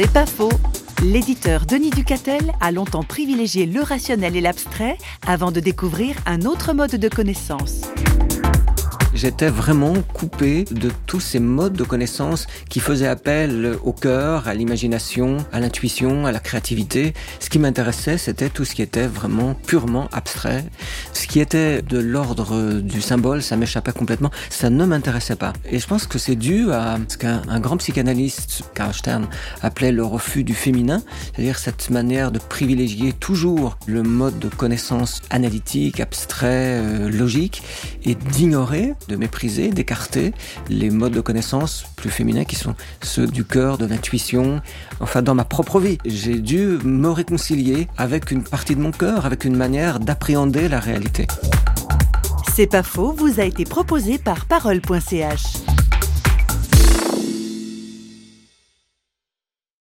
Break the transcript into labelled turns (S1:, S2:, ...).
S1: C'est pas faux. L'éditeur Denis Ducatel a longtemps privilégié le rationnel et l'abstrait avant de découvrir un autre mode de connaissance
S2: j'étais vraiment coupé de tous ces modes de connaissance qui faisaient appel au cœur, à l'imagination, à l'intuition, à la créativité. Ce qui m'intéressait, c'était tout ce qui était vraiment purement abstrait. Ce qui était de l'ordre du symbole, ça m'échappait complètement. Ça ne m'intéressait pas. Et je pense que c'est dû à ce qu'un grand psychanalyste, Karl Stern, appelait le refus du féminin, c'est-à-dire cette manière de privilégier toujours le mode de connaissance analytique, abstrait, euh, logique, et d'ignorer de mépriser, d'écarter les modes de connaissance plus féminins qui sont ceux du cœur, de l'intuition. Enfin, dans ma propre vie, j'ai dû me réconcilier avec une partie de mon cœur, avec une manière d'appréhender la réalité.
S1: C'est pas faux, vous a été proposé par parole.ch.